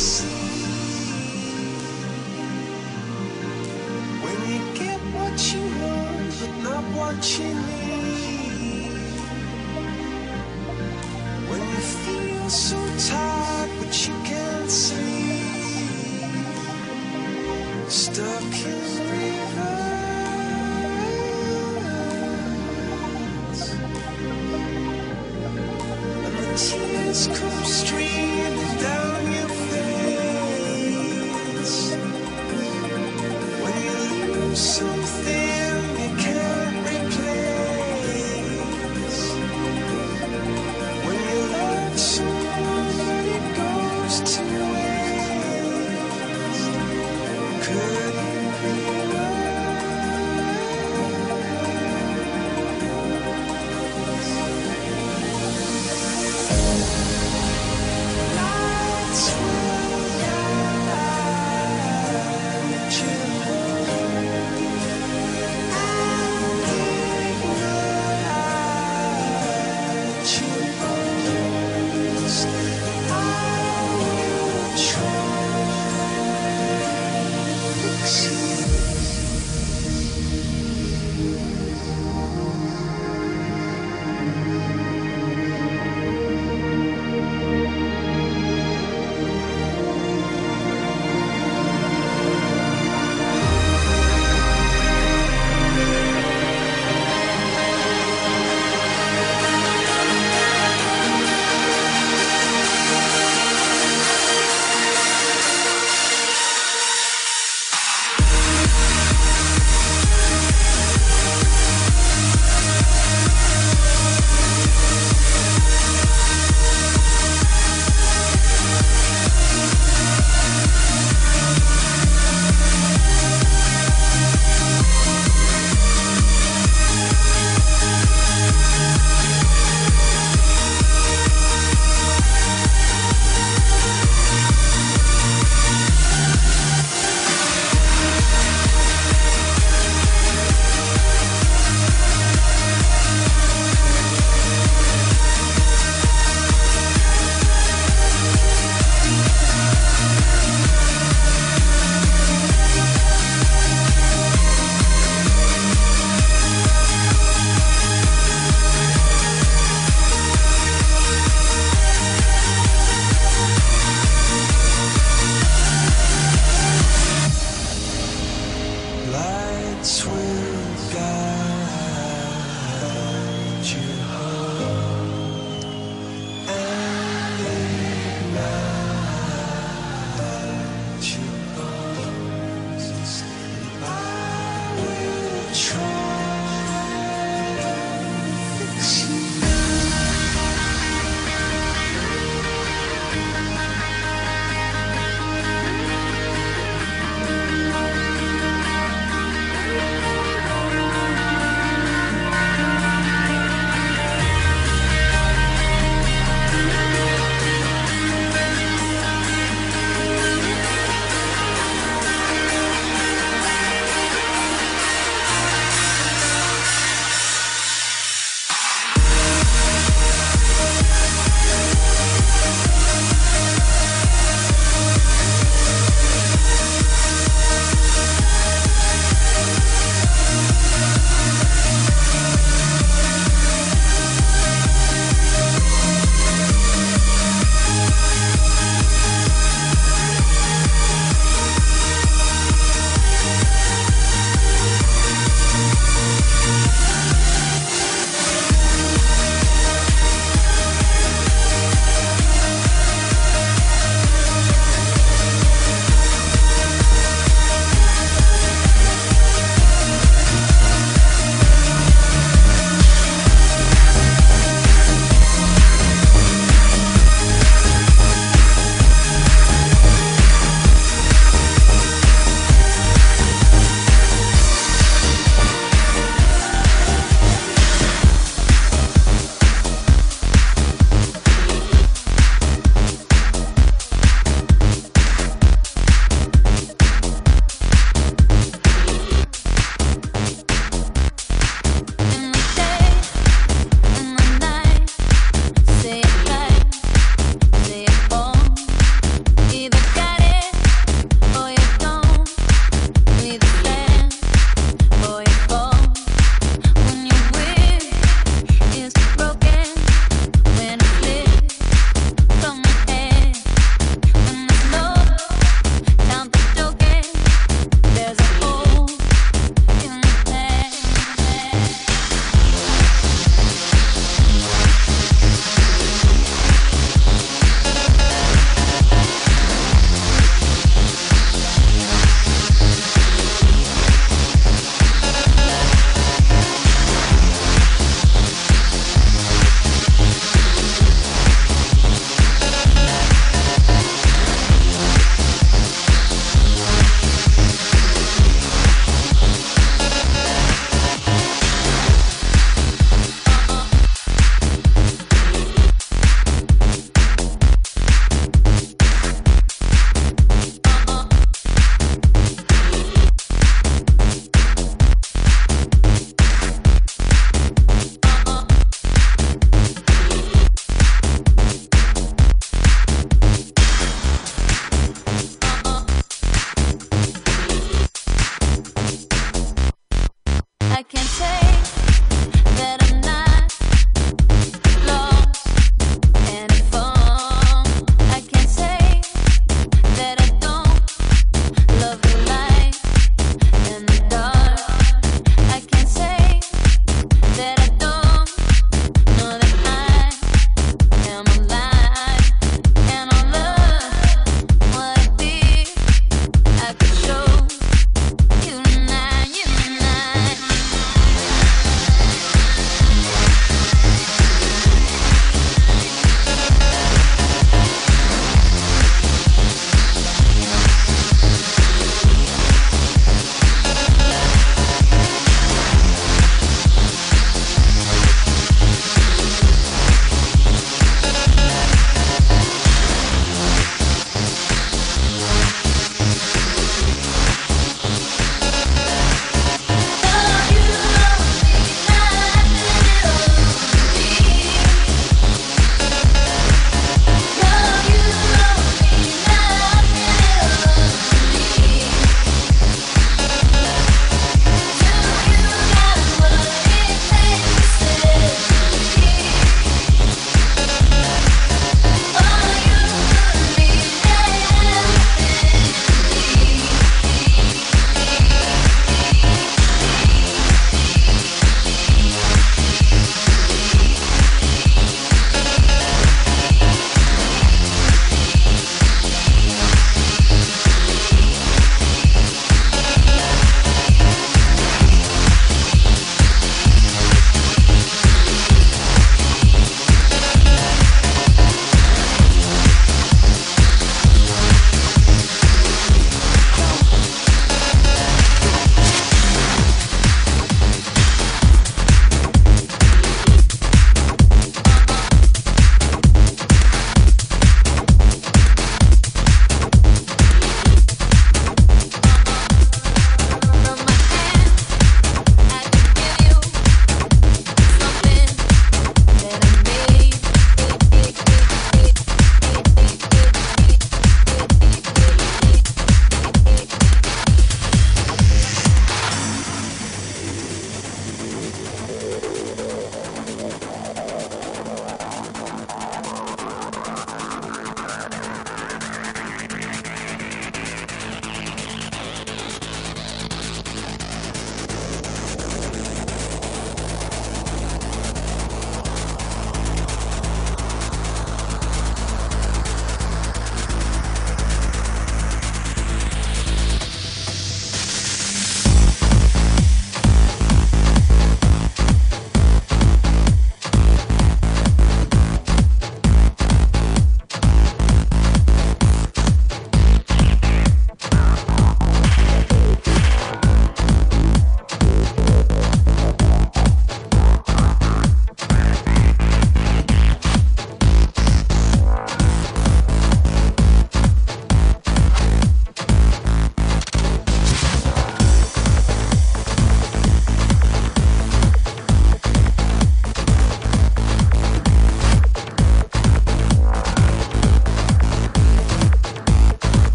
See When you get what you want, but not what you need.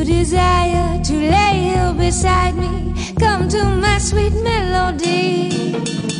you desire to lay here beside me, come to my sweet melody.